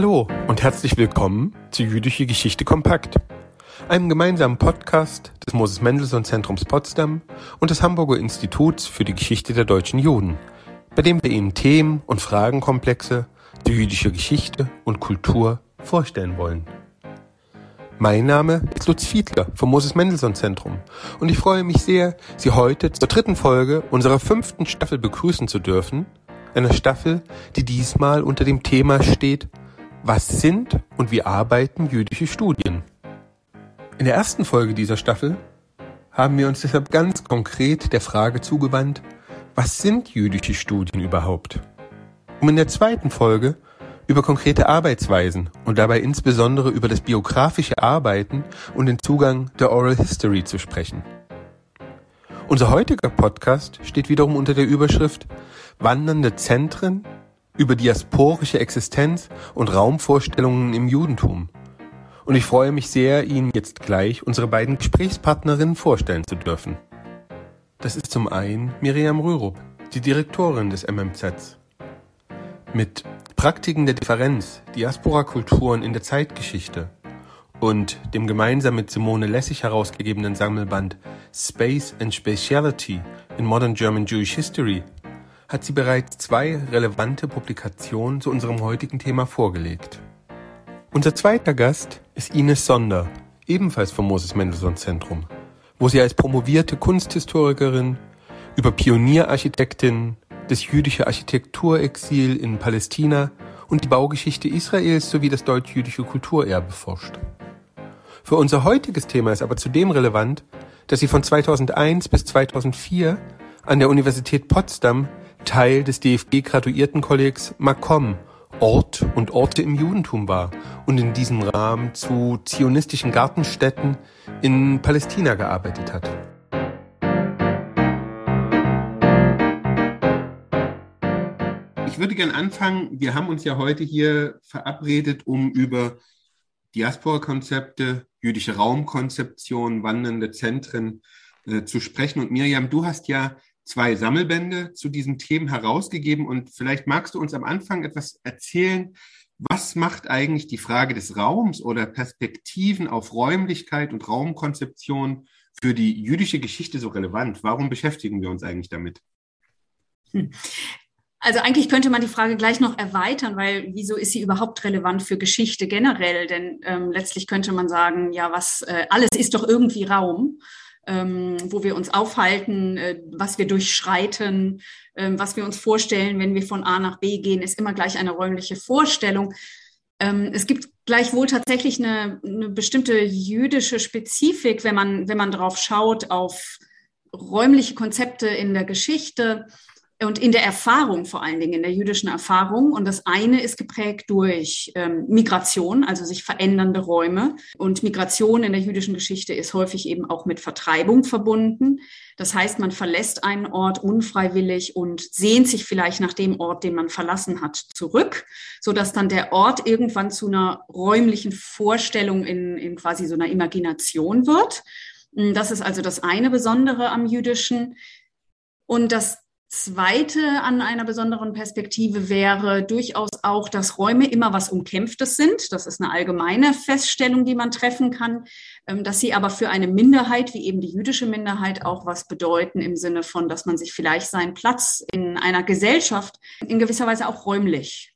Hallo und herzlich willkommen zu Jüdische Geschichte Kompakt, einem gemeinsamen Podcast des Moses Mendelssohn Zentrums Potsdam und des Hamburger Instituts für die Geschichte der deutschen Juden, bei dem wir Ihnen Themen und Fragenkomplexe der jüdischen Geschichte und Kultur vorstellen wollen. Mein Name ist Lutz Fiedler vom Moses Mendelssohn Zentrum und ich freue mich sehr, Sie heute zur dritten Folge unserer fünften Staffel begrüßen zu dürfen, einer Staffel, die diesmal unter dem Thema steht, was sind und wie arbeiten jüdische Studien? In der ersten Folge dieser Staffel haben wir uns deshalb ganz konkret der Frage zugewandt, was sind jüdische Studien überhaupt? Um in der zweiten Folge über konkrete Arbeitsweisen und dabei insbesondere über das biografische Arbeiten und den Zugang der Oral History zu sprechen. Unser heutiger Podcast steht wiederum unter der Überschrift Wandernde Zentren über diasporische Existenz und Raumvorstellungen im Judentum. Und ich freue mich sehr, Ihnen jetzt gleich unsere beiden Gesprächspartnerinnen vorstellen zu dürfen. Das ist zum einen Miriam Rürup, die Direktorin des MMZ. Mit Praktiken der Differenz, Diaspora-Kulturen in der Zeitgeschichte und dem gemeinsam mit Simone Lessig herausgegebenen Sammelband Space and Speciality in Modern German Jewish History hat sie bereits zwei relevante Publikationen zu unserem heutigen Thema vorgelegt. Unser zweiter Gast ist Ines Sonder, ebenfalls vom Moses Mendelssohn Zentrum, wo sie als promovierte Kunsthistorikerin über Pionierarchitektin, das jüdische Architekturexil in Palästina und die Baugeschichte Israels sowie das deutsch-jüdische Kulturerbe forscht. Für unser heutiges Thema ist aber zudem relevant, dass sie von 2001 bis 2004 an der Universität Potsdam Teil des DFG-Graduiertenkollegs Makom Ort und Orte im Judentum war und in diesem Rahmen zu zionistischen Gartenstätten in Palästina gearbeitet hat. Ich würde gern anfangen. Wir haben uns ja heute hier verabredet, um über Diaspora-Konzepte, jüdische Raumkonzeption, wandernde Zentren äh, zu sprechen. Und Miriam, du hast ja zwei Sammelbände zu diesen Themen herausgegeben und vielleicht magst du uns am Anfang etwas erzählen, was macht eigentlich die Frage des Raums oder Perspektiven auf Räumlichkeit und Raumkonzeption für die jüdische Geschichte so relevant? Warum beschäftigen wir uns eigentlich damit? Also eigentlich könnte man die Frage gleich noch erweitern, weil wieso ist sie überhaupt relevant für Geschichte generell? Denn ähm, letztlich könnte man sagen, ja, was äh, alles ist doch irgendwie Raum ähm, wo wir uns aufhalten, äh, was wir durchschreiten, äh, was wir uns vorstellen, wenn wir von A nach B gehen, ist immer gleich eine räumliche Vorstellung. Ähm, es gibt gleichwohl tatsächlich eine, eine bestimmte jüdische Spezifik, wenn man, wenn man drauf schaut, auf räumliche Konzepte in der Geschichte und in der Erfahrung, vor allen Dingen in der jüdischen Erfahrung. Und das eine ist geprägt durch ähm, Migration, also sich verändernde Räume. Und Migration in der jüdischen Geschichte ist häufig eben auch mit Vertreibung verbunden. Das heißt, man verlässt einen Ort unfreiwillig und sehnt sich vielleicht nach dem Ort, den man verlassen hat, zurück, so dass dann der Ort irgendwann zu einer räumlichen Vorstellung in, in quasi so einer Imagination wird. Das ist also das eine Besondere am Jüdischen. Und das Zweite an einer besonderen Perspektive wäre durchaus auch, dass Räume immer was Umkämpftes sind. Das ist eine allgemeine Feststellung, die man treffen kann, ähm, dass sie aber für eine Minderheit, wie eben die jüdische Minderheit, auch was bedeuten im Sinne von, dass man sich vielleicht seinen Platz in einer Gesellschaft in gewisser Weise auch räumlich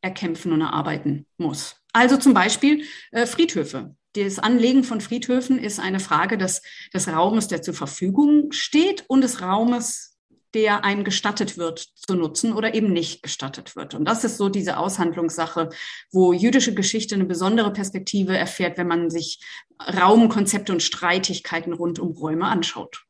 erkämpfen und erarbeiten muss. Also zum Beispiel äh, Friedhöfe. Das Anlegen von Friedhöfen ist eine Frage des, des Raumes, der zur Verfügung steht und des Raumes, der einem gestattet wird zu nutzen oder eben nicht gestattet wird. Und das ist so diese Aushandlungssache, wo jüdische Geschichte eine besondere Perspektive erfährt, wenn man sich Raumkonzepte und Streitigkeiten rund um Räume anschaut.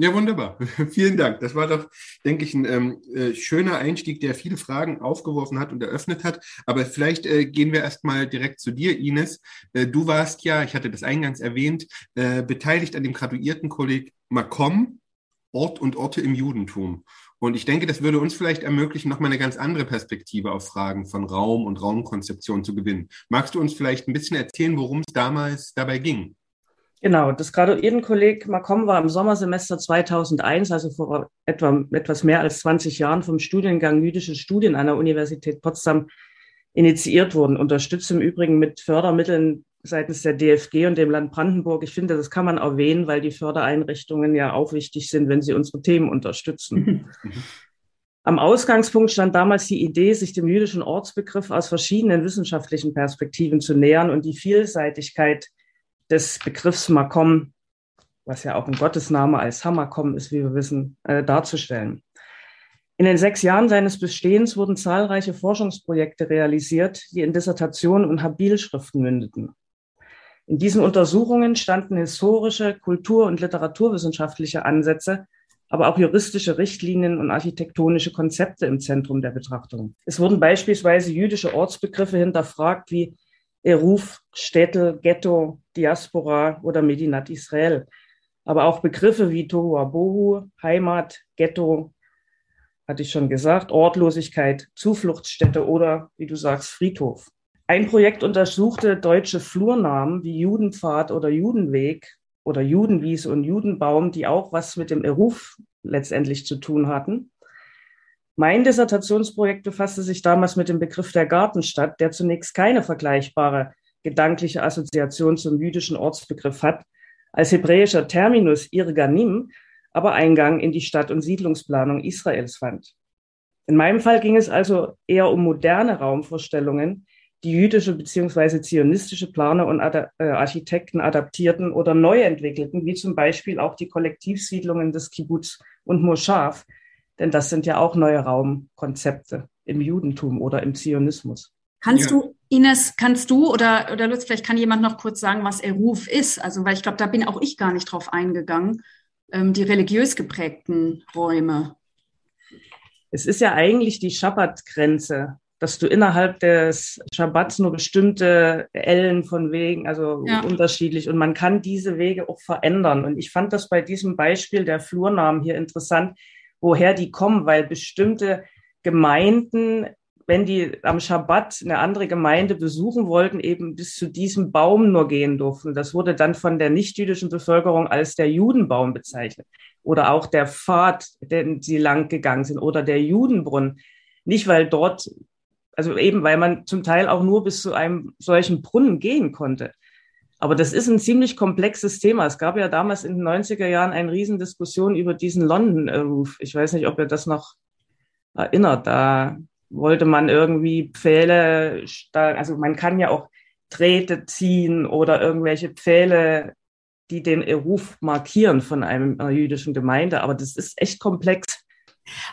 Ja, wunderbar. Vielen Dank. Das war doch, denke ich, ein ähm, äh, schöner Einstieg, der viele Fragen aufgeworfen hat und eröffnet hat. Aber vielleicht äh, gehen wir erstmal direkt zu dir, Ines. Äh, du warst ja, ich hatte das eingangs erwähnt, äh, beteiligt an dem Graduiertenkolleg Macom Ort und Orte im Judentum. Und ich denke, das würde uns vielleicht ermöglichen, nochmal eine ganz andere Perspektive auf Fragen von Raum und Raumkonzeption zu gewinnen. Magst du uns vielleicht ein bisschen erzählen, worum es damals dabei ging? Genau, das Graduiertenkolleg Macom war im Sommersemester 2001, also vor etwa etwas mehr als 20 Jahren, vom Studiengang Jüdische Studien an der Universität Potsdam initiiert wurden. Unterstützt im Übrigen mit Fördermitteln seitens der DFG und dem Land Brandenburg. Ich finde, das kann man erwähnen, weil die Fördereinrichtungen ja auch wichtig sind, wenn sie unsere Themen unterstützen. Am Ausgangspunkt stand damals die Idee, sich dem jüdischen Ortsbegriff aus verschiedenen wissenschaftlichen Perspektiven zu nähern und die Vielseitigkeit des Begriffs Makom, was ja auch ein Gottesname als Hamakom ist, wie wir wissen, äh, darzustellen. In den sechs Jahren seines Bestehens wurden zahlreiche Forschungsprojekte realisiert, die in Dissertationen und Habilschriften mündeten. In diesen Untersuchungen standen historische, kultur- und literaturwissenschaftliche Ansätze, aber auch juristische Richtlinien und architektonische Konzepte im Zentrum der Betrachtung. Es wurden beispielsweise jüdische Ortsbegriffe hinterfragt wie Eruf, Städte, Ghetto, Diaspora oder Medinat Israel. Aber auch Begriffe wie Tohu Abohu, Heimat, Ghetto, hatte ich schon gesagt, Ortlosigkeit, Zufluchtsstätte oder, wie du sagst, Friedhof. Ein Projekt untersuchte deutsche Flurnamen wie Judenpfad oder Judenweg oder Judenwiese und Judenbaum, die auch was mit dem Eruf letztendlich zu tun hatten. Mein Dissertationsprojekt befasste sich damals mit dem Begriff der Gartenstadt, der zunächst keine vergleichbare gedankliche Assoziation zum jüdischen Ortsbegriff hat, als hebräischer Terminus Irganim aber Eingang in die Stadt- und Siedlungsplanung Israels fand. In meinem Fall ging es also eher um moderne Raumvorstellungen, die jüdische bzw. zionistische Planer und Ad äh, Architekten adaptierten oder neu entwickelten, wie zum Beispiel auch die Kollektivsiedlungen des Kibbutz und Moschav, denn das sind ja auch neue Raumkonzepte im Judentum oder im Zionismus. Kannst ja. du, Ines, kannst du oder, oder Lutz, vielleicht kann jemand noch kurz sagen, was Eruf ist? Also, weil ich glaube, da bin auch ich gar nicht drauf eingegangen ähm, die religiös geprägten Räume? Es ist ja eigentlich die Schabbatgrenze, dass du innerhalb des Schabbats nur bestimmte Ellen von Wegen, also ja. unterschiedlich, und man kann diese Wege auch verändern. Und ich fand das bei diesem Beispiel der Flurnamen hier interessant, woher die kommen, weil bestimmte Gemeinden wenn die am Schabbat eine andere Gemeinde besuchen wollten, eben bis zu diesem Baum nur gehen durften. Das wurde dann von der nichtjüdischen Bevölkerung als der Judenbaum bezeichnet. Oder auch der Pfad, den sie lang gegangen sind, oder der Judenbrunnen. Nicht, weil dort, also eben, weil man zum Teil auch nur bis zu einem solchen Brunnen gehen konnte. Aber das ist ein ziemlich komplexes Thema. Es gab ja damals in den 90er Jahren eine Riesendiskussion über diesen London Roof. Ich weiß nicht, ob ihr das noch erinnert. Da wollte man irgendwie Pfähle, also man kann ja auch Drähte ziehen oder irgendwelche Pfähle, die den Ruf markieren von einer jüdischen Gemeinde. Aber das ist echt komplex.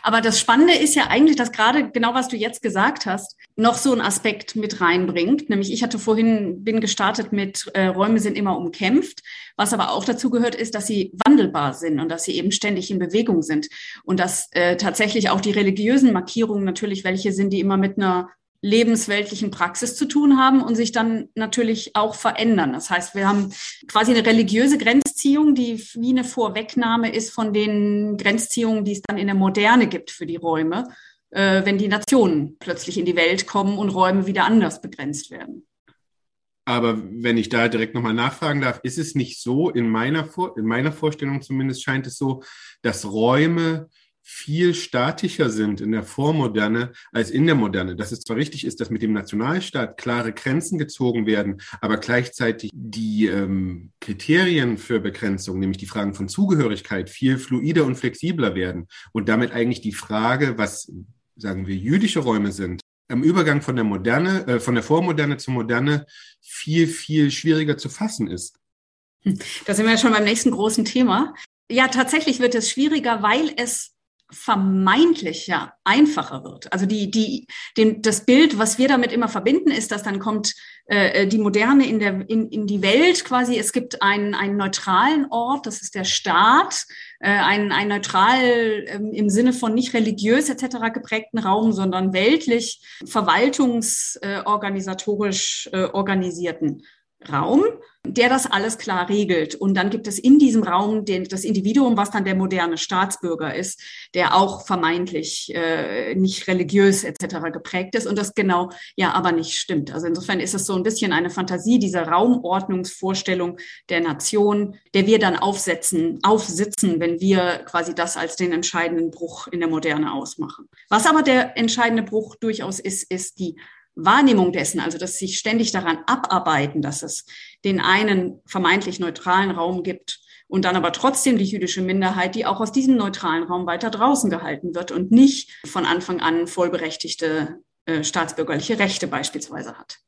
Aber das Spannende ist ja eigentlich, dass gerade genau was du jetzt gesagt hast, noch so ein Aspekt mit reinbringt. Nämlich ich hatte vorhin, bin gestartet mit äh, Räume sind immer umkämpft. Was aber auch dazu gehört, ist, dass sie wandelbar sind und dass sie eben ständig in Bewegung sind. Und dass äh, tatsächlich auch die religiösen Markierungen natürlich welche sind, die immer mit einer lebensweltlichen Praxis zu tun haben und sich dann natürlich auch verändern. Das heißt, wir haben quasi eine religiöse Grenzziehung, die wie eine Vorwegnahme ist von den Grenzziehungen, die es dann in der Moderne gibt für die Räume, äh, wenn die Nationen plötzlich in die Welt kommen und Räume wieder anders begrenzt werden. Aber wenn ich da direkt nochmal nachfragen darf, ist es nicht so, in meiner, Vor in meiner Vorstellung zumindest scheint es so, dass Räume viel statischer sind in der Vormoderne als in der Moderne. Dass es zwar richtig ist, dass mit dem Nationalstaat klare Grenzen gezogen werden, aber gleichzeitig die ähm, Kriterien für Begrenzung, nämlich die Fragen von Zugehörigkeit, viel fluider und flexibler werden und damit eigentlich die Frage, was sagen wir jüdische Räume sind, am Übergang von der Moderne, äh, von der Vormoderne zur Moderne viel, viel schwieriger zu fassen ist. Da sind wir ja schon beim nächsten großen Thema. Ja, tatsächlich wird es schwieriger, weil es vermeintlich ja einfacher wird. Also die, die, den, das Bild, was wir damit immer verbinden, ist, dass dann kommt äh, die Moderne in, der, in, in die Welt quasi. Es gibt einen, einen neutralen Ort, das ist der Staat, äh, einen, einen neutral ähm, im Sinne von nicht religiös etc. geprägten Raum, sondern weltlich, verwaltungsorganisatorisch äh, organisierten Raum, der das alles klar regelt. Und dann gibt es in diesem Raum den, das Individuum, was dann der moderne Staatsbürger ist, der auch vermeintlich äh, nicht religiös etc. geprägt ist und das genau ja aber nicht stimmt. Also insofern ist es so ein bisschen eine Fantasie dieser Raumordnungsvorstellung der Nation, der wir dann aufsetzen, aufsitzen, wenn wir quasi das als den entscheidenden Bruch in der Moderne ausmachen. Was aber der entscheidende Bruch durchaus ist, ist die Wahrnehmung dessen, also dass sich ständig daran abarbeiten, dass es den einen vermeintlich neutralen Raum gibt und dann aber trotzdem die jüdische Minderheit, die auch aus diesem neutralen Raum weiter draußen gehalten wird und nicht von Anfang an vollberechtigte äh, staatsbürgerliche Rechte beispielsweise hat.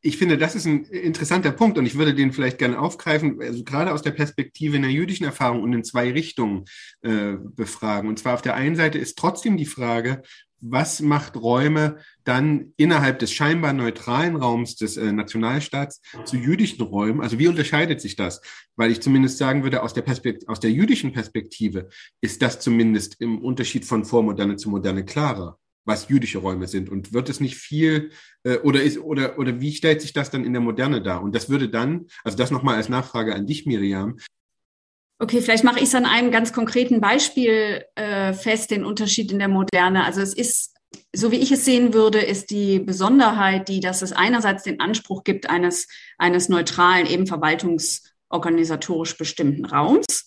Ich finde, das ist ein interessanter Punkt und ich würde den vielleicht gerne aufgreifen, also gerade aus der Perspektive einer jüdischen Erfahrung und in zwei Richtungen äh, befragen. Und zwar auf der einen Seite ist trotzdem die Frage, was macht Räume dann innerhalb des scheinbar neutralen Raums des äh, Nationalstaats zu jüdischen Räumen? Also wie unterscheidet sich das? Weil ich zumindest sagen würde, aus der, Perspekt aus der jüdischen Perspektive ist das zumindest im Unterschied von Vormoderne zu Moderne klarer, was jüdische Räume sind. Und wird es nicht viel äh, oder ist oder oder wie stellt sich das dann in der Moderne dar? Und das würde dann, also das nochmal als Nachfrage an dich, Miriam, Okay, vielleicht mache ich es an einem ganz konkreten Beispiel äh, fest, den Unterschied in der Moderne. Also es ist, so wie ich es sehen würde, ist die Besonderheit, die, dass es einerseits den Anspruch gibt eines, eines neutralen, eben verwaltungsorganisatorisch bestimmten Raums.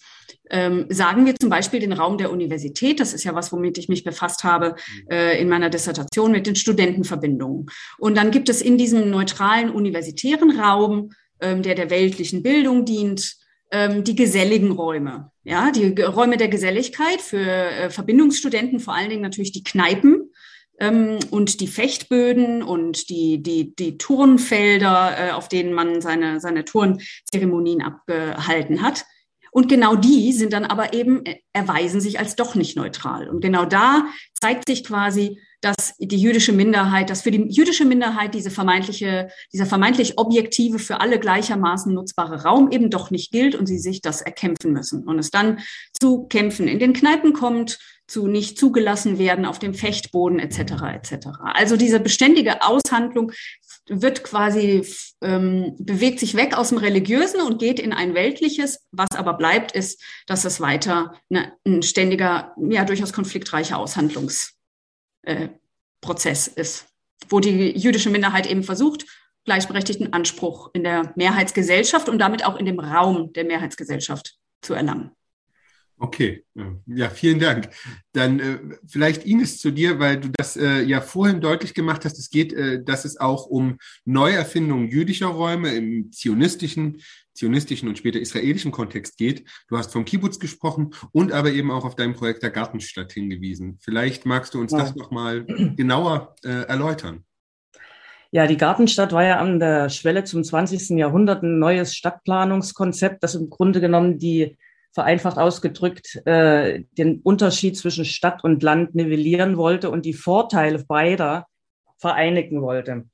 Ähm, sagen wir zum Beispiel den Raum der Universität, das ist ja was, womit ich mich befasst habe äh, in meiner Dissertation mit den Studentenverbindungen. Und dann gibt es in diesem neutralen universitären Raum, ähm, der der weltlichen Bildung dient, ähm, die geselligen Räume. Ja, die Räume der Geselligkeit für äh, Verbindungsstudenten, vor allen Dingen natürlich die Kneipen ähm, und die Fechtböden und die, die, die Turnfelder, äh, auf denen man seine, seine Turnzeremonien abgehalten hat. Und genau die sind dann aber eben, äh, erweisen sich als doch nicht neutral. Und genau da zeigt sich quasi, dass die jüdische Minderheit, dass für die jüdische Minderheit diese vermeintliche, dieser vermeintlich objektive, für alle gleichermaßen nutzbare Raum eben doch nicht gilt und sie sich das erkämpfen müssen und es dann zu Kämpfen in den Kneipen kommt, zu nicht zugelassen werden auf dem Fechtboden etc. etc. Also diese beständige Aushandlung wird quasi ähm, bewegt sich weg aus dem Religiösen und geht in ein weltliches. Was aber bleibt, ist, dass es weiter eine, ein ständiger, ja durchaus konfliktreicher Aushandlungs äh, ist, wo die jüdische Minderheit eben versucht, gleichberechtigten Anspruch in der Mehrheitsgesellschaft und damit auch in dem Raum der Mehrheitsgesellschaft zu erlangen. Okay, ja, vielen Dank. Dann äh, vielleicht Ines zu dir, weil du das äh, ja vorhin deutlich gemacht hast. Es geht, äh, dass es auch um Neuerfindung jüdischer Räume im zionistischen, zionistischen und später israelischen Kontext geht. Du hast vom Kibbutz gesprochen und aber eben auch auf dein Projekt der Gartenstadt hingewiesen. Vielleicht magst du uns ja. das nochmal genauer äh, erläutern. Ja, die Gartenstadt war ja an der Schwelle zum 20. Jahrhundert ein neues Stadtplanungskonzept, das im Grunde genommen die vereinfacht ausgedrückt äh, den Unterschied zwischen Stadt und Land nivellieren wollte und die Vorteile beider vereinigen wollte.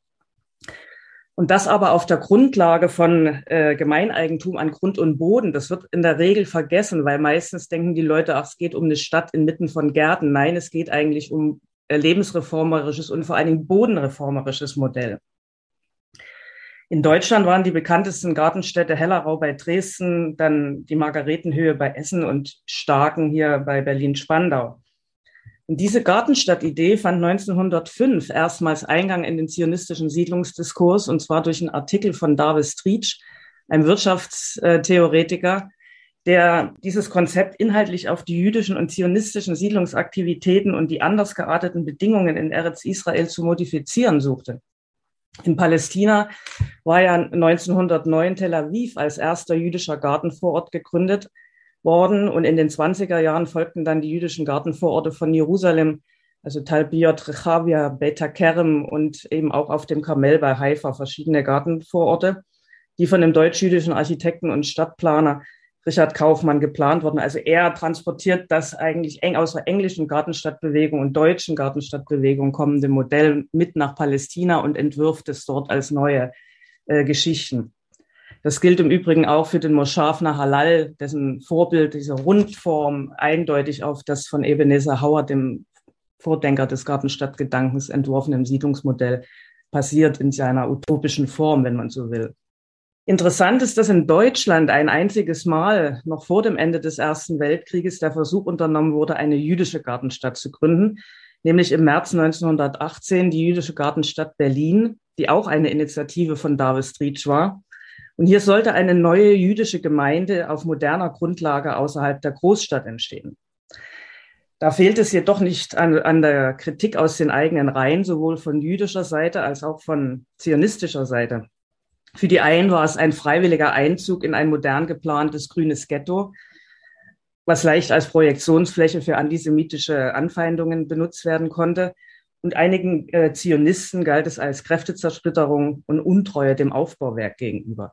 Und das aber auf der Grundlage von äh, Gemeineigentum an Grund und Boden. Das wird in der Regel vergessen, weil meistens denken die Leute, ach, es geht um eine Stadt inmitten von Gärten. Nein, es geht eigentlich um äh, lebensreformerisches und vor allen Dingen bodenreformerisches Modell. In Deutschland waren die bekanntesten Gartenstädte Hellerau bei Dresden, dann die Margaretenhöhe bei Essen und Starken hier bei Berlin-Spandau. Und diese Gartenstadtidee fand 1905 erstmals Eingang in den zionistischen Siedlungsdiskurs, und zwar durch einen Artikel von David Streetsch, einem Wirtschaftstheoretiker, der dieses Konzept inhaltlich auf die jüdischen und zionistischen Siedlungsaktivitäten und die anders gearteten Bedingungen in Eretz Israel zu modifizieren suchte. In Palästina war ja 1909 Tel Aviv als erster jüdischer Gartenvorort gegründet worden und in den 20er Jahren folgten dann die jüdischen Gartenvororte von Jerusalem, also Talbiot, Rechavia, Beta Kerem und eben auch auf dem Karmel bei Haifa verschiedene Gartenvororte, die von dem deutsch-jüdischen Architekten und Stadtplaner Richard Kaufmann geplant worden. Also er transportiert das eigentlich eng aus der englischen Gartenstadtbewegung und deutschen Gartenstadtbewegung kommende Modell mit nach Palästina und entwirft es dort als neue äh, Geschichten. Das gilt im Übrigen auch für den Moschafner Halal, dessen Vorbild, diese Rundform, eindeutig auf das von Ebenezer Howard, dem Vordenker des Gartenstadtgedankens, entworfenen Siedlungsmodell passiert in seiner utopischen Form, wenn man so will. Interessant ist, dass in Deutschland ein einziges Mal noch vor dem Ende des Ersten Weltkrieges der Versuch unternommen wurde, eine jüdische Gartenstadt zu gründen, nämlich im März 1918 die jüdische Gartenstadt Berlin, die auch eine Initiative von David Streetsch war. Und hier sollte eine neue jüdische Gemeinde auf moderner Grundlage außerhalb der Großstadt entstehen. Da fehlt es jedoch nicht an, an der Kritik aus den eigenen Reihen, sowohl von jüdischer Seite als auch von zionistischer Seite. Für die einen war es ein freiwilliger Einzug in ein modern geplantes grünes Ghetto, was leicht als Projektionsfläche für antisemitische Anfeindungen benutzt werden konnte. Und einigen äh, Zionisten galt es als Kräftezersplitterung und Untreue dem Aufbauwerk gegenüber.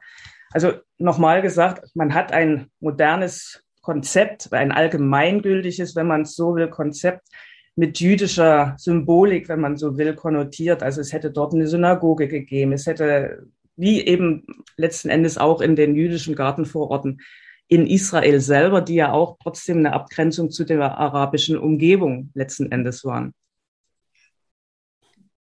Also nochmal gesagt, man hat ein modernes Konzept, ein allgemeingültiges, wenn man es so will, Konzept mit jüdischer Symbolik, wenn man so will, konnotiert. Also es hätte dort eine Synagoge gegeben, es hätte, wie eben letzten Endes auch in den jüdischen Gartenvororten in Israel selber, die ja auch trotzdem eine Abgrenzung zu der arabischen Umgebung letzten Endes waren.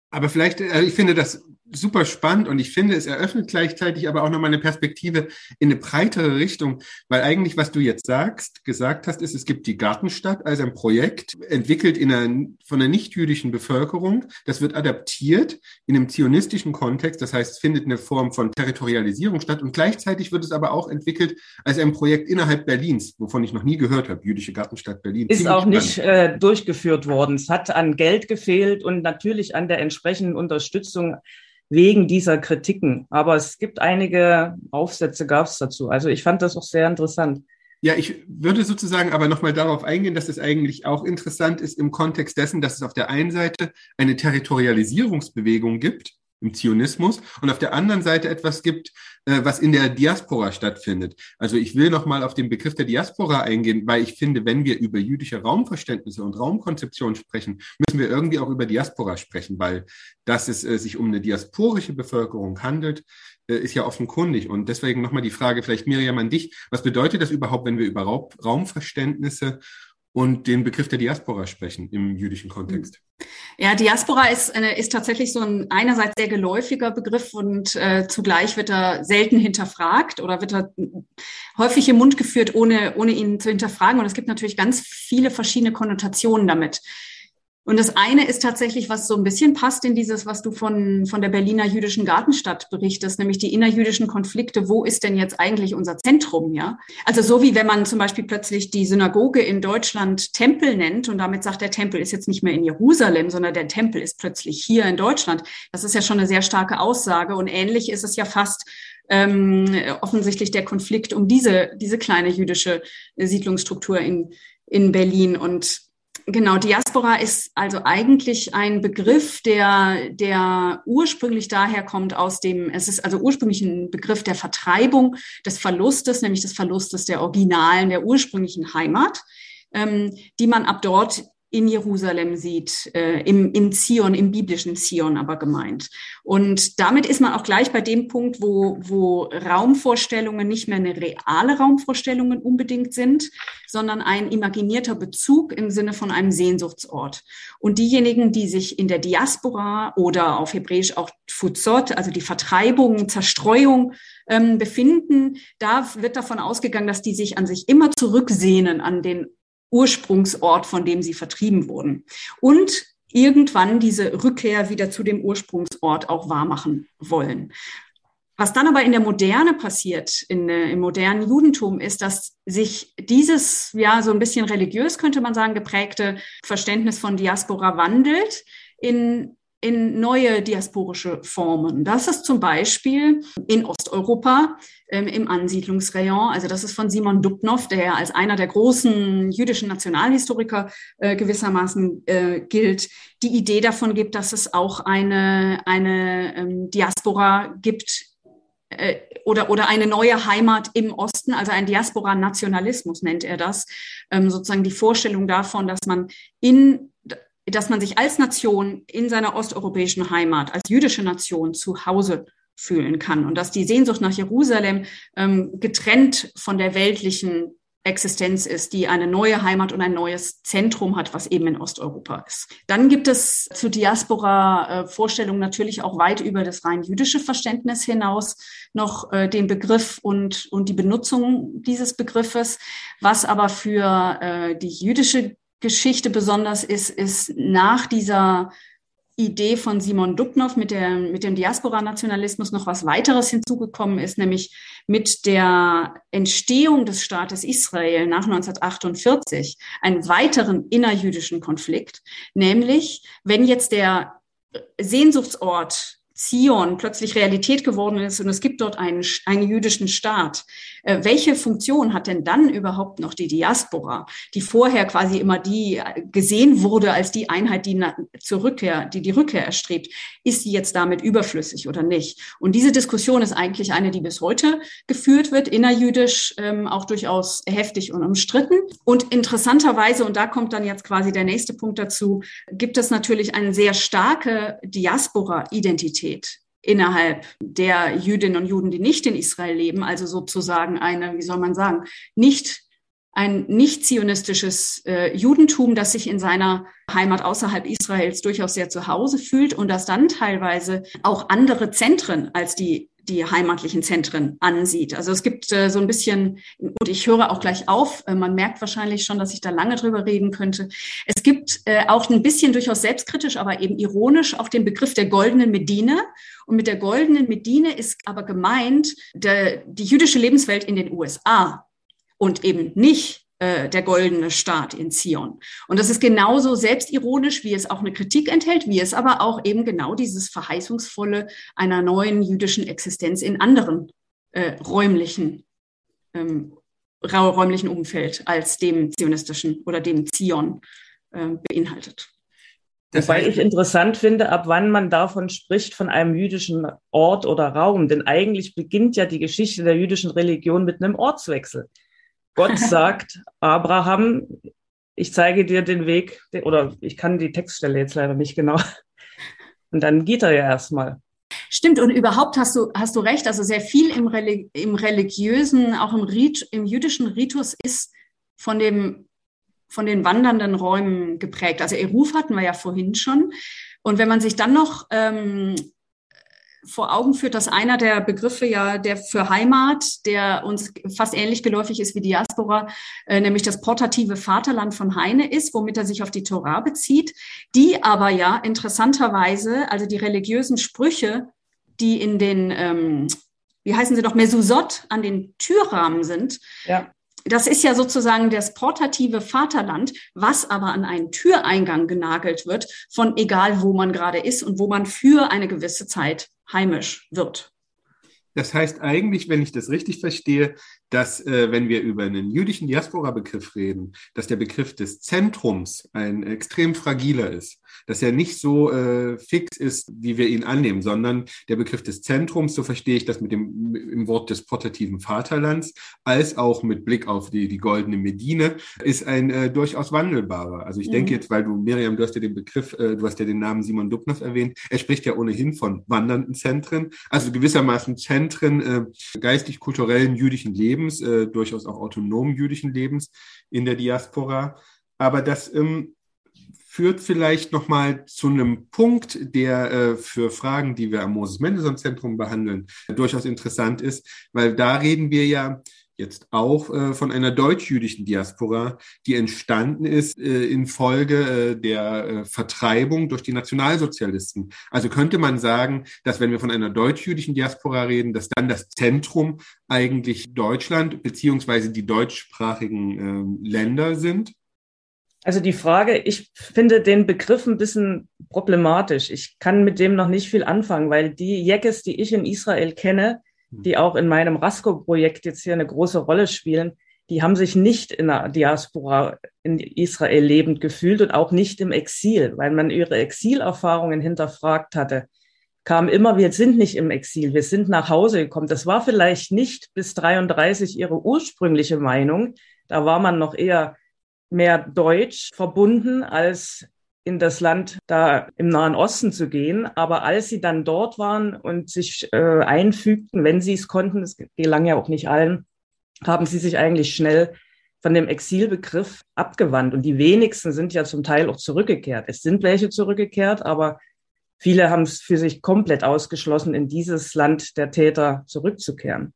Aber vielleicht, also ich finde das super spannend und ich finde, es eröffnet gleichzeitig aber auch nochmal eine Perspektive in eine breitere Richtung, weil eigentlich, was du jetzt sagst, gesagt hast, ist, es gibt die Gartenstadt als ein Projekt, entwickelt in einer, von einer nicht-jüdischen Bevölkerung. Das wird adaptiert in einem zionistischen Kontext. Das heißt, es findet eine Form von Territorialisierung statt und gleichzeitig wird es aber auch entwickelt als ein Projekt innerhalb Berlins, wovon ich noch nie gehört habe, jüdische Gartenstadt Berlin. Ist Ziemlich auch nicht äh, durchgeführt worden. Es hat an Geld gefehlt und natürlich an der entsprechenden Unterstützung wegen dieser Kritiken. Aber es gibt einige Aufsätze, gab es dazu. Also ich fand das auch sehr interessant. Ja, ich würde sozusagen aber nochmal darauf eingehen, dass es eigentlich auch interessant ist im Kontext dessen, dass es auf der einen Seite eine Territorialisierungsbewegung gibt, im Zionismus und auf der anderen Seite etwas gibt, äh, was in der Diaspora stattfindet. Also ich will nochmal auf den Begriff der Diaspora eingehen, weil ich finde, wenn wir über jüdische Raumverständnisse und Raumkonzeption sprechen, müssen wir irgendwie auch über Diaspora sprechen, weil dass es äh, sich um eine diasporische Bevölkerung handelt, äh, ist ja offenkundig. Und deswegen nochmal die Frage, vielleicht Miriam an dich, was bedeutet das überhaupt, wenn wir über Raumverständnisse und den Begriff der Diaspora sprechen im jüdischen Kontext. Ja, Diaspora ist, ist tatsächlich so ein einerseits sehr geläufiger Begriff und äh, zugleich wird er selten hinterfragt oder wird er häufig im Mund geführt, ohne, ohne ihn zu hinterfragen. Und es gibt natürlich ganz viele verschiedene Konnotationen damit. Und das eine ist tatsächlich, was so ein bisschen passt in dieses, was du von, von der Berliner jüdischen Gartenstadt berichtest, nämlich die innerjüdischen Konflikte. Wo ist denn jetzt eigentlich unser Zentrum, ja? Also so wie wenn man zum Beispiel plötzlich die Synagoge in Deutschland Tempel nennt und damit sagt, der Tempel ist jetzt nicht mehr in Jerusalem, sondern der Tempel ist plötzlich hier in Deutschland. Das ist ja schon eine sehr starke Aussage und ähnlich ist es ja fast ähm, offensichtlich der Konflikt um diese, diese kleine jüdische Siedlungsstruktur in, in Berlin und Genau, Diaspora ist also eigentlich ein Begriff, der, der ursprünglich daher kommt aus dem, es ist also ursprünglich ein Begriff der Vertreibung, des Verlustes, nämlich des Verlustes der originalen, der ursprünglichen Heimat, ähm, die man ab dort in Jerusalem sieht, äh, im, in Zion, im biblischen Zion aber gemeint. Und damit ist man auch gleich bei dem Punkt, wo, wo Raumvorstellungen nicht mehr eine reale Raumvorstellungen unbedingt sind, sondern ein imaginierter Bezug im Sinne von einem Sehnsuchtsort. Und diejenigen, die sich in der Diaspora oder auf Hebräisch auch Fuzot, also die Vertreibung, Zerstreuung ähm, befinden, da wird davon ausgegangen, dass die sich an sich immer zurücksehnen an den Ursprungsort, von dem sie vertrieben wurden. Und irgendwann diese Rückkehr wieder zu dem Ursprungsort auch wahrmachen wollen. Was dann aber in der Moderne passiert, in, äh, im modernen Judentum, ist, dass sich dieses, ja, so ein bisschen religiös, könnte man sagen, geprägte Verständnis von Diaspora wandelt in in neue diasporische Formen. Das ist zum Beispiel in Osteuropa ähm, im Ansiedlungsrayon. Also das ist von Simon Dubnow, der als einer der großen jüdischen Nationalhistoriker äh, gewissermaßen äh, gilt, die Idee davon gibt, dass es auch eine, eine ähm, Diaspora gibt äh, oder, oder eine neue Heimat im Osten, also ein Diaspora-Nationalismus nennt er das, ähm, sozusagen die Vorstellung davon, dass man in dass man sich als Nation in seiner osteuropäischen Heimat, als jüdische Nation zu Hause fühlen kann und dass die Sehnsucht nach Jerusalem ähm, getrennt von der weltlichen Existenz ist, die eine neue Heimat und ein neues Zentrum hat, was eben in Osteuropa ist. Dann gibt es zu Diaspora äh, natürlich auch weit über das rein jüdische Verständnis hinaus noch äh, den Begriff und, und die Benutzung dieses Begriffes, was aber für äh, die jüdische Geschichte besonders ist, ist nach dieser Idee von Simon Dubnow mit, der, mit dem Diaspora-Nationalismus noch was weiteres hinzugekommen ist, nämlich mit der Entstehung des Staates Israel nach 1948 einen weiteren innerjüdischen Konflikt, nämlich wenn jetzt der Sehnsuchtsort Zion plötzlich Realität geworden ist und es gibt dort einen, einen jüdischen Staat. Äh, welche Funktion hat denn dann überhaupt noch die Diaspora, die vorher quasi immer die äh, gesehen wurde als die Einheit, die zur Rückkehr, die die Rückkehr erstrebt? Ist sie jetzt damit überflüssig oder nicht? Und diese Diskussion ist eigentlich eine, die bis heute geführt wird, innerjüdisch ähm, auch durchaus heftig und umstritten. Und interessanterweise, und da kommt dann jetzt quasi der nächste Punkt dazu, gibt es natürlich eine sehr starke Diaspora-Identität. Identität innerhalb der Jüdinnen und Juden, die nicht in Israel leben, also sozusagen eine, wie soll man sagen, nicht ein nicht zionistisches äh, Judentum, das sich in seiner Heimat außerhalb Israels durchaus sehr zu Hause fühlt und das dann teilweise auch andere Zentren als die die heimatlichen Zentren ansieht. Also es gibt äh, so ein bisschen, und ich höre auch gleich auf, äh, man merkt wahrscheinlich schon, dass ich da lange drüber reden könnte. Es gibt äh, auch ein bisschen durchaus selbstkritisch, aber eben ironisch auch den Begriff der goldenen Medine. Und mit der goldenen Medine ist aber gemeint der, die jüdische Lebenswelt in den USA und eben nicht äh, der goldene Staat in Zion. Und das ist genauso selbstironisch, wie es auch eine Kritik enthält, wie es aber auch eben genau dieses verheißungsvolle einer neuen jüdischen Existenz in anderen äh, räumlichen ähm, räumlichen Umfeld als dem zionistischen oder dem Zion äh, beinhaltet. Wobei ich interessant finde, ab wann man davon spricht, von einem jüdischen Ort oder Raum. Denn eigentlich beginnt ja die Geschichte der jüdischen Religion mit einem Ortswechsel. Gott sagt, Abraham, ich zeige dir den Weg, oder ich kann die Textstelle jetzt leider nicht genau. Und dann geht er ja erstmal. Stimmt, und überhaupt hast du, hast du recht, also sehr viel im, Reli im religiösen, auch im, Rit im jüdischen Ritus ist von dem von den wandernden Räumen geprägt. Also Eruf hatten wir ja vorhin schon. Und wenn man sich dann noch ähm, vor Augen führt, dass einer der Begriffe ja der für Heimat, der uns fast ähnlich geläufig ist wie Diaspora, äh, nämlich das portative Vaterland von Heine ist, womit er sich auf die Torah bezieht, die aber ja interessanterweise, also die religiösen Sprüche, die in den, ähm, wie heißen sie doch, Mesusot an den Türrahmen sind, ja das ist ja sozusagen das portative Vaterland, was aber an einen Türeingang genagelt wird, von egal wo man gerade ist und wo man für eine gewisse Zeit heimisch wird. Das heißt eigentlich, wenn ich das richtig verstehe, dass äh, wenn wir über einen jüdischen Diaspora-Begriff reden, dass der Begriff des Zentrums ein extrem fragiler ist, dass er nicht so äh, fix ist, wie wir ihn annehmen, sondern der Begriff des Zentrums, so verstehe ich das mit dem im Wort des portativen Vaterlands, als auch mit Blick auf die, die goldene Medine, ist ein äh, durchaus wandelbarer. Also ich mhm. denke jetzt, weil du, Miriam, du hast ja den Begriff, äh, du hast ja den Namen Simon Dubnow erwähnt, er spricht ja ohnehin von wandernden Zentren, also gewissermaßen Zentren äh, geistig-kulturellen jüdischen Lebens Lebens, äh, durchaus auch autonomen jüdischen Lebens in der Diaspora. Aber das ähm, führt vielleicht nochmal zu einem Punkt, der äh, für Fragen, die wir am Moses-Mendelssohn-Zentrum behandeln, durchaus interessant ist, weil da reden wir ja jetzt auch äh, von einer deutsch-jüdischen Diaspora, die entstanden ist äh, infolge äh, der äh, Vertreibung durch die Nationalsozialisten. Also könnte man sagen, dass wenn wir von einer deutsch-jüdischen Diaspora reden, dass dann das Zentrum eigentlich Deutschland beziehungsweise die deutschsprachigen äh, Länder sind? Also die Frage, ich finde den Begriff ein bisschen problematisch. Ich kann mit dem noch nicht viel anfangen, weil die Jekes, die ich in Israel kenne, die auch in meinem Rasco-Projekt jetzt hier eine große Rolle spielen, die haben sich nicht in der Diaspora in Israel lebend gefühlt und auch nicht im Exil, weil man ihre Exilerfahrungen hinterfragt hatte. Kam immer, wir sind nicht im Exil, wir sind nach Hause gekommen. Das war vielleicht nicht bis 33 ihre ursprüngliche Meinung. Da war man noch eher mehr deutsch verbunden als in das Land da im Nahen Osten zu gehen. Aber als sie dann dort waren und sich äh, einfügten, wenn sie es konnten, es gelang ja auch nicht allen, haben sie sich eigentlich schnell von dem Exilbegriff abgewandt. Und die wenigsten sind ja zum Teil auch zurückgekehrt. Es sind welche zurückgekehrt, aber viele haben es für sich komplett ausgeschlossen, in dieses Land der Täter zurückzukehren.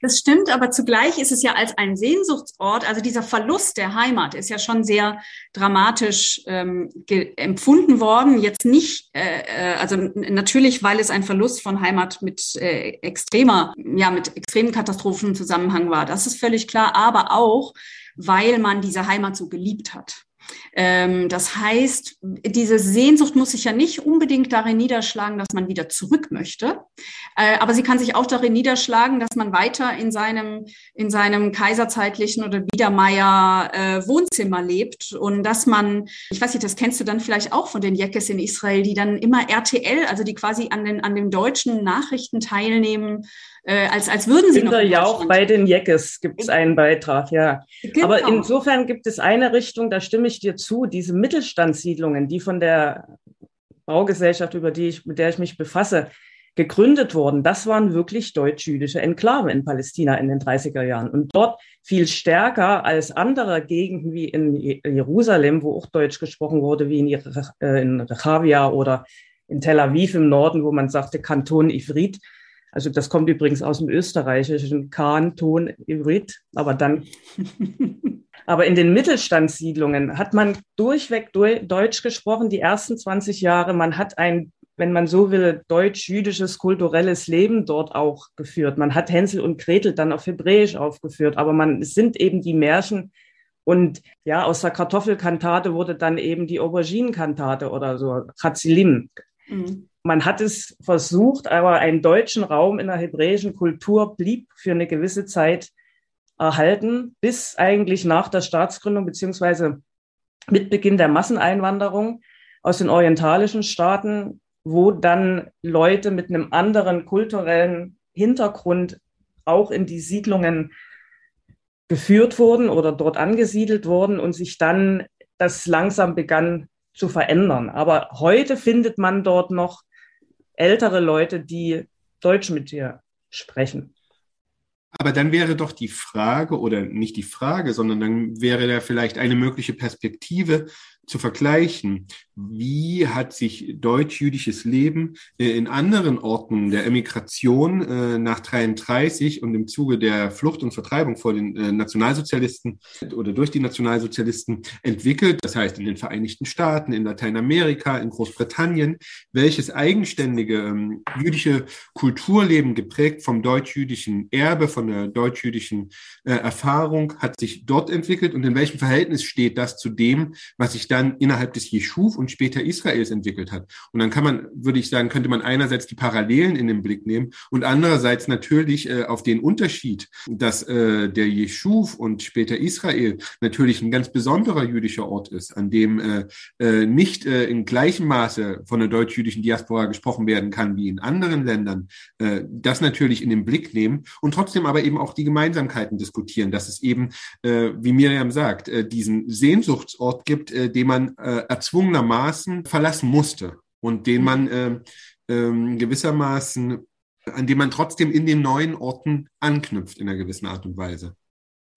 Das stimmt, aber zugleich ist es ja als ein Sehnsuchtsort, also dieser Verlust der Heimat ist ja schon sehr dramatisch ähm, empfunden worden. Jetzt nicht, äh, äh, also natürlich, weil es ein Verlust von Heimat mit äh, extremer, ja, mit extremen Katastrophen Zusammenhang war. Das ist völlig klar, aber auch, weil man diese Heimat so geliebt hat. Ähm, das heißt, diese Sehnsucht muss sich ja nicht unbedingt darin niederschlagen, dass man wieder zurück möchte, äh, aber sie kann sich auch darin niederschlagen, dass man weiter in seinem, in seinem kaiserzeitlichen oder Biedermeier äh, Wohnzimmer lebt und dass man, ich weiß nicht, das kennst du dann vielleicht auch von den Jekes in Israel, die dann immer RTL, also die quasi an den, an den deutschen Nachrichten teilnehmen, äh, als, als würden sie Kinder noch. Ja, auch bei den Jeckes gibt es einen Beitrag, ja. Genau. Aber insofern gibt es eine Richtung, da stimme ich dir zu, diese Mittelstandssiedlungen, die von der Baugesellschaft, über die ich, mit der ich mich befasse, gegründet wurden, das waren wirklich deutsch-jüdische Enklaven in Palästina in den 30er Jahren. Und dort viel stärker als andere Gegenden wie in Jerusalem, wo auch Deutsch gesprochen wurde, wie in, äh, in Rechavia oder in Tel Aviv im Norden, wo man sagte Kanton Ivrit. Also das kommt übrigens aus dem österreichischen Kanton Ivrit, aber dann. aber in den Mittelstandssiedlungen hat man durchweg Deutsch gesprochen, die ersten 20 Jahre. Man hat ein, wenn man so will, deutsch-jüdisches kulturelles Leben dort auch geführt. Man hat Hänsel und Gretel dann auf Hebräisch aufgeführt, aber man, es sind eben die Märchen, und ja, aus der Kartoffelkantate wurde dann eben die Auberginenkantate oder so, Chazilim. Mhm. Man hat es versucht, aber einen deutschen Raum in der hebräischen Kultur blieb für eine gewisse Zeit erhalten, bis eigentlich nach der Staatsgründung beziehungsweise mit Beginn der Masseneinwanderung aus den orientalischen Staaten, wo dann Leute mit einem anderen kulturellen Hintergrund auch in die Siedlungen geführt wurden oder dort angesiedelt wurden und sich dann das langsam begann zu verändern. Aber heute findet man dort noch ältere Leute, die Deutsch mit dir sprechen. Aber dann wäre doch die Frage, oder nicht die Frage, sondern dann wäre da vielleicht eine mögliche Perspektive, zu vergleichen, wie hat sich deutsch-jüdisches Leben äh, in anderen Orten der Emigration äh, nach 33 und im Zuge der Flucht und Vertreibung vor den äh, Nationalsozialisten oder durch die Nationalsozialisten entwickelt. Das heißt in den Vereinigten Staaten, in Lateinamerika, in Großbritannien, welches eigenständige ähm, jüdische Kulturleben geprägt vom deutsch-jüdischen Erbe, von der deutsch-jüdischen Erfahrung hat sich dort entwickelt und in welchem Verhältnis steht das zu dem, was sich dann innerhalb des Jeschuv und später Israels entwickelt hat. Und dann kann man, würde ich sagen, könnte man einerseits die Parallelen in den Blick nehmen und andererseits natürlich äh, auf den Unterschied, dass äh, der Jeschuv und später Israel natürlich ein ganz besonderer jüdischer Ort ist, an dem äh, äh, nicht äh, in gleichem Maße von der deutsch-jüdischen Diaspora gesprochen werden kann wie in anderen Ländern, äh, das natürlich in den Blick nehmen und trotzdem aber eben auch die Gemeinsamkeiten diskutieren, dass es eben, äh, wie Miriam sagt, äh, diesen Sehnsuchtsort gibt, äh, den man äh, erzwungenermaßen verlassen musste und den man äh, äh, gewissermaßen, an dem man trotzdem in den neuen Orten anknüpft in einer gewissen Art und Weise.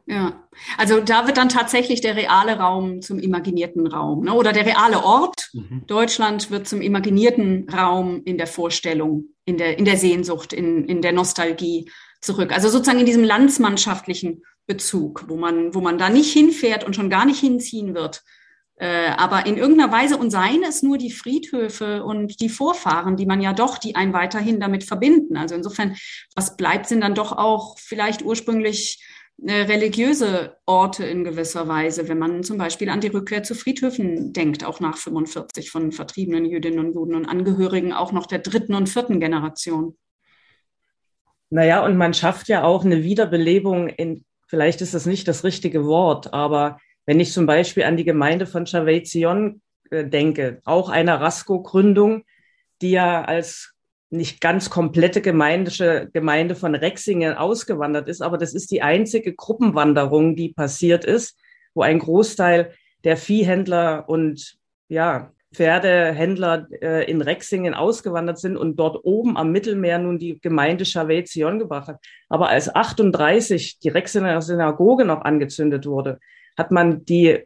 Ja, also da wird dann tatsächlich der reale Raum zum imaginierten Raum ne? oder der reale Ort. Mhm. Deutschland wird zum imaginierten Raum in der Vorstellung, in der, in der Sehnsucht, in, in der Nostalgie zurück. Also sozusagen in diesem landsmannschaftlichen Bezug, wo man, wo man da nicht hinfährt und schon gar nicht hinziehen wird, äh, aber in irgendeiner Weise, und seien es nur die Friedhöfe und die Vorfahren, die man ja doch, die einen weiterhin damit verbinden. Also insofern, was bleibt, sind dann doch auch vielleicht ursprünglich äh, religiöse Orte in gewisser Weise, wenn man zum Beispiel an die Rückkehr zu Friedhöfen denkt, auch nach 45 von vertriebenen Jüdinnen und Juden und Angehörigen auch noch der dritten und vierten Generation. Naja, und man schafft ja auch eine Wiederbelebung in, vielleicht ist das nicht das richtige Wort, aber wenn ich zum Beispiel an die Gemeinde von Chavez Zion äh, denke, auch eine Rasco-Gründung, die ja als nicht ganz komplette gemeindische Gemeinde von Rexingen ausgewandert ist, aber das ist die einzige Gruppenwanderung, die passiert ist, wo ein Großteil der Viehhändler und ja, Pferdehändler äh, in Rexingen ausgewandert sind und dort oben am Mittelmeer nun die Gemeinde Chavez Zion gebracht hat. Aber als 38 die Rexinger Synagoge noch angezündet wurde, hat man die,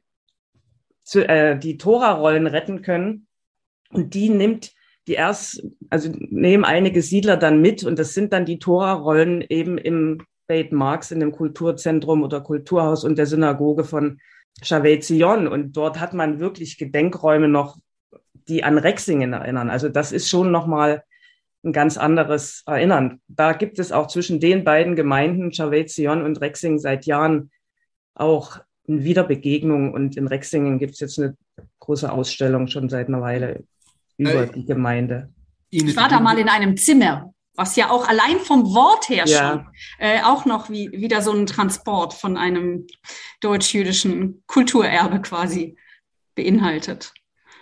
äh, die Tora-Rollen retten können. Und die nimmt die erst, also nehmen einige Siedler dann mit und das sind dann die Tora-Rollen eben im Beit Marx in dem Kulturzentrum oder Kulturhaus und der Synagoge von Shavet Zion. Und dort hat man wirklich Gedenkräume noch, die an Rexingen erinnern. Also das ist schon nochmal ein ganz anderes Erinnern. Da gibt es auch zwischen den beiden Gemeinden, Shavet Zion und Rexingen, seit Jahren auch Wiederbegegnung. Und in Rexingen gibt es jetzt eine große Ausstellung schon seit einer Weile über äh, die Gemeinde. Ich war da mal in einem Zimmer, was ja auch allein vom Wort her ja. schon äh, auch noch wie, wieder so ein Transport von einem deutsch-jüdischen Kulturerbe quasi beinhaltet.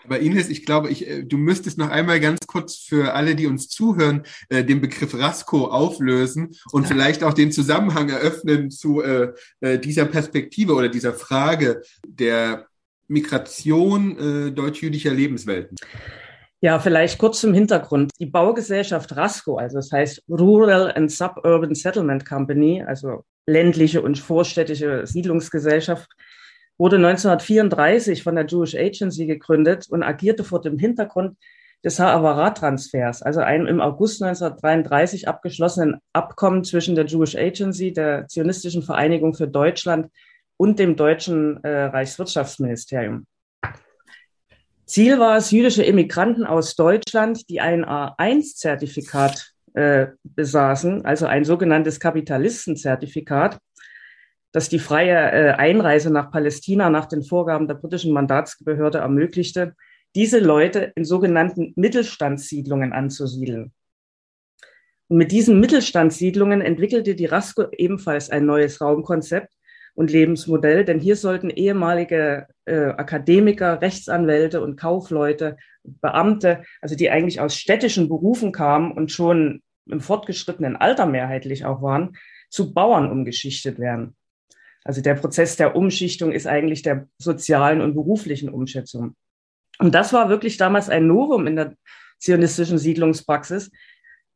Aber Ines, ich glaube, ich, äh, du müsstest noch einmal ganz kurz für alle, die uns zuhören, äh, den Begriff Rasko auflösen und vielleicht auch den Zusammenhang eröffnen zu äh, äh, dieser Perspektive oder dieser Frage der Migration äh, deutsch-jüdischer Lebenswelten. Ja, vielleicht kurz zum Hintergrund. Die Baugesellschaft RASCO, also das heißt Rural and Suburban Settlement Company, also ländliche und vorstädtische Siedlungsgesellschaft, wurde 1934 von der Jewish Agency gegründet und agierte vor dem Hintergrund des Ha'avara-Transfers, also einem im August 1933 abgeschlossenen Abkommen zwischen der Jewish Agency, der Zionistischen Vereinigung für Deutschland und dem deutschen äh, Reichswirtschaftsministerium. Ziel war es, jüdische Immigranten aus Deutschland, die ein A1-Zertifikat äh, besaßen, also ein sogenanntes Kapitalistenzertifikat, das die freie äh, Einreise nach Palästina nach den Vorgaben der britischen Mandatsbehörde ermöglichte, diese Leute in sogenannten Mittelstandssiedlungen anzusiedeln. Und mit diesen Mittelstandssiedlungen entwickelte die RASCO ebenfalls ein neues Raumkonzept, und Lebensmodell, denn hier sollten ehemalige äh, Akademiker, Rechtsanwälte und Kaufleute, Beamte, also die eigentlich aus städtischen Berufen kamen und schon im fortgeschrittenen Alter mehrheitlich auch waren, zu Bauern umgeschichtet werden. Also der Prozess der Umschichtung ist eigentlich der sozialen und beruflichen Umschätzung. Und das war wirklich damals ein Novum in der zionistischen Siedlungspraxis,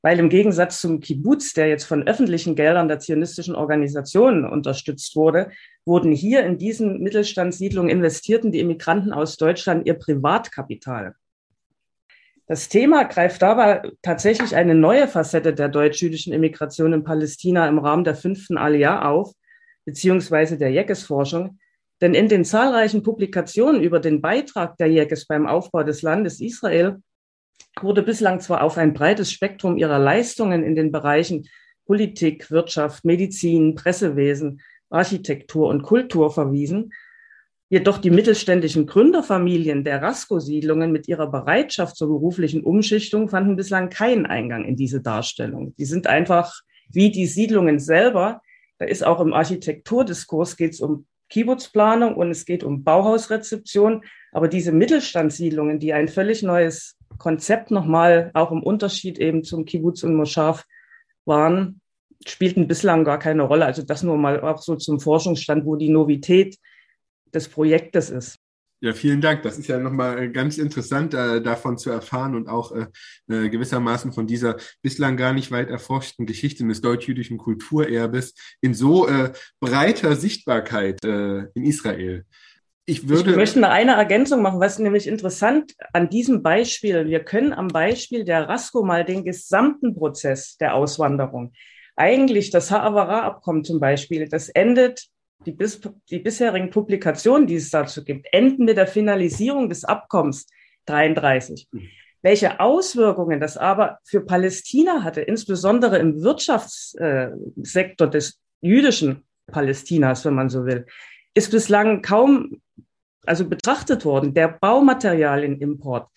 weil im Gegensatz zum Kibbutz, der jetzt von öffentlichen Geldern der zionistischen Organisationen unterstützt wurde, wurden hier in diesen Mittelstandssiedlungen investierten die Immigranten aus Deutschland ihr Privatkapital. Das Thema greift dabei tatsächlich eine neue Facette der deutsch-jüdischen Immigration in Palästina im Rahmen der fünften Aliyah auf, beziehungsweise der Jekes-Forschung. Denn in den zahlreichen Publikationen über den Beitrag der Jekes beim Aufbau des Landes Israel wurde bislang zwar auf ein breites Spektrum ihrer Leistungen in den Bereichen Politik, Wirtschaft, Medizin, Pressewesen, Architektur und Kultur verwiesen, jedoch die mittelständischen Gründerfamilien der Rasko-Siedlungen mit ihrer Bereitschaft zur beruflichen Umschichtung fanden bislang keinen Eingang in diese Darstellung. Die sind einfach wie die Siedlungen selber. Ist auch im Architekturdiskurs geht es um Kibbutzplanung und es geht um Bauhausrezeption. Aber diese Mittelstandssiedlungen, die ein völlig neues Konzept nochmal, auch im Unterschied eben zum Kibbutz und Moschaf waren, spielten bislang gar keine Rolle. Also das nur mal auch so zum Forschungsstand, wo die Novität des Projektes ist. Ja, vielen Dank. Das ist ja nochmal ganz interessant, äh, davon zu erfahren und auch äh, äh, gewissermaßen von dieser bislang gar nicht weit erforschten Geschichte des deutsch-jüdischen Kulturerbes in so äh, breiter Sichtbarkeit äh, in Israel. Ich, würde ich möchte eine Ergänzung machen, was nämlich interessant an diesem Beispiel, wir können am Beispiel der Rasco mal den gesamten Prozess der Auswanderung, eigentlich das Ha'avara-Abkommen zum Beispiel, das endet, die, bis, die bisherigen Publikationen, die es dazu gibt, enden mit der Finalisierung des Abkommens 33. Mhm. Welche Auswirkungen das aber für Palästina hatte, insbesondere im Wirtschaftssektor des jüdischen Palästinas, wenn man so will, ist bislang kaum also betrachtet worden. Der Baumaterialienimport.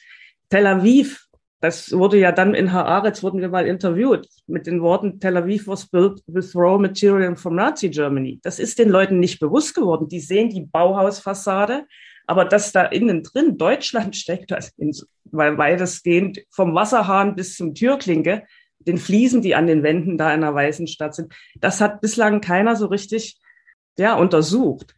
Tel Aviv, das wurde ja dann in Haaretz, wurden wir mal interviewt mit den Worten, Tel Aviv was built with raw material from Nazi Germany. Das ist den Leuten nicht bewusst geworden. Die sehen die Bauhausfassade, aber dass da innen drin Deutschland steckt, also in, weil weitestgehend vom Wasserhahn bis zum Türklinke, den Fliesen, die an den Wänden da in der Weißen Stadt sind, das hat bislang keiner so richtig ja, untersucht.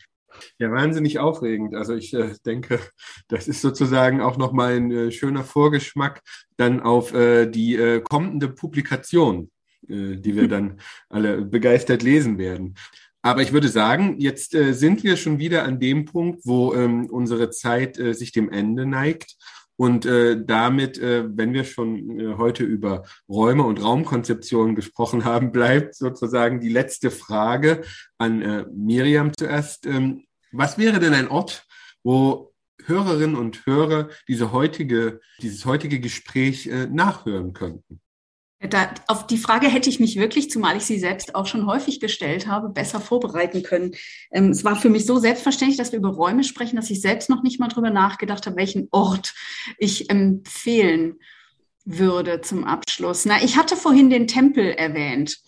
Ja, wahnsinnig aufregend. Also ich äh, denke, das ist sozusagen auch nochmal ein äh, schöner Vorgeschmack dann auf äh, die äh, kommende Publikation, äh, die wir dann alle begeistert lesen werden. Aber ich würde sagen, jetzt äh, sind wir schon wieder an dem Punkt, wo ähm, unsere Zeit sich dem Ende neigt. Und äh, damit, äh, wenn wir schon äh, heute über Räume und Raumkonzeption gesprochen haben, bleibt sozusagen die letzte Frage an äh, Miriam zuerst. Ähm, was wäre denn ein Ort, wo Hörerinnen und Hörer diese heutige, dieses heutige Gespräch äh, nachhören könnten? Da, auf die Frage hätte ich mich wirklich, zumal ich sie selbst auch schon häufig gestellt habe, besser vorbereiten können. Ähm, es war für mich so selbstverständlich, dass wir über Räume sprechen, dass ich selbst noch nicht mal drüber nachgedacht habe, welchen Ort ich empfehlen würde zum Abschluss. Na, ich hatte vorhin den Tempel erwähnt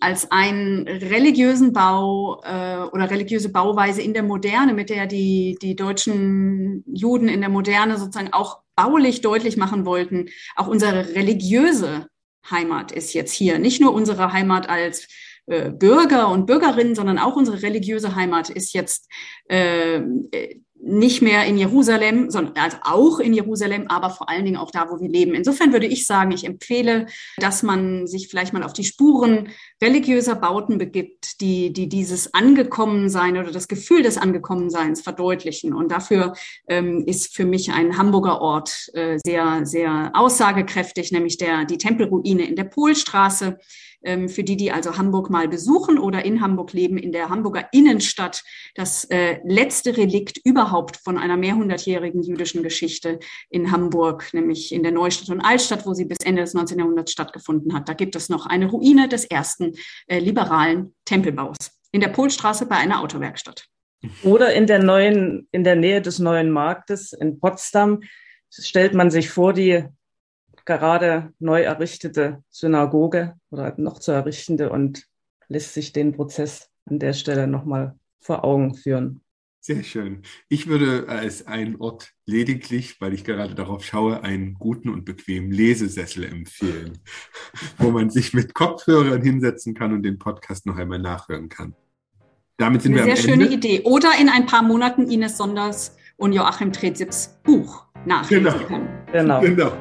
als einen religiösen Bau äh, oder religiöse Bauweise in der Moderne, mit der die, die deutschen Juden in der Moderne sozusagen auch baulich deutlich machen wollten, auch unsere religiöse Heimat ist jetzt hier. Nicht nur unsere Heimat als äh, Bürger und Bürgerinnen, sondern auch unsere religiöse Heimat ist jetzt äh, nicht mehr in Jerusalem, sondern also auch in Jerusalem, aber vor allen Dingen auch da, wo wir leben. Insofern würde ich sagen, ich empfehle, dass man sich vielleicht mal auf die Spuren religiöser Bauten begibt, die, die dieses Angekommensein oder das Gefühl des Angekommenseins verdeutlichen. Und dafür ähm, ist für mich ein Hamburger Ort äh, sehr, sehr aussagekräftig, nämlich der, die Tempelruine in der Polstraße für die, die also Hamburg mal besuchen oder in Hamburg leben, in der Hamburger Innenstadt, das äh, letzte Relikt überhaupt von einer mehrhundertjährigen jüdischen Geschichte in Hamburg, nämlich in der Neustadt und Altstadt, wo sie bis Ende des 19. Jahrhunderts stattgefunden hat. Da gibt es noch eine Ruine des ersten äh, liberalen Tempelbaus in der Polstraße bei einer Autowerkstatt. Oder in der neuen, in der Nähe des neuen Marktes in Potsdam stellt man sich vor, die gerade neu errichtete Synagoge oder noch zu errichtende und lässt sich den Prozess an der Stelle nochmal vor Augen führen. Sehr schön. Ich würde als einen Ort lediglich, weil ich gerade darauf schaue, einen guten und bequemen Lesesessel empfehlen, wo man sich mit Kopfhörern hinsetzen kann und den Podcast noch einmal nachhören kann. Damit sind Eine wir sehr schöne Ende. Idee. Oder in ein paar Monaten Ines Sonders und Joachim Trezips Buch nachlesen genau. können. Genau. genau.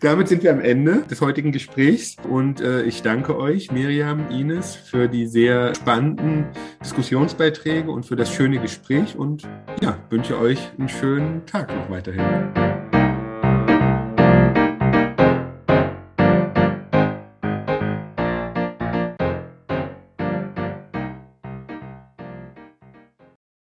Damit sind wir am Ende des heutigen Gesprächs und äh, ich danke euch, Miriam, Ines, für die sehr spannenden Diskussionsbeiträge und für das schöne Gespräch und ja, wünsche euch einen schönen Tag noch weiterhin.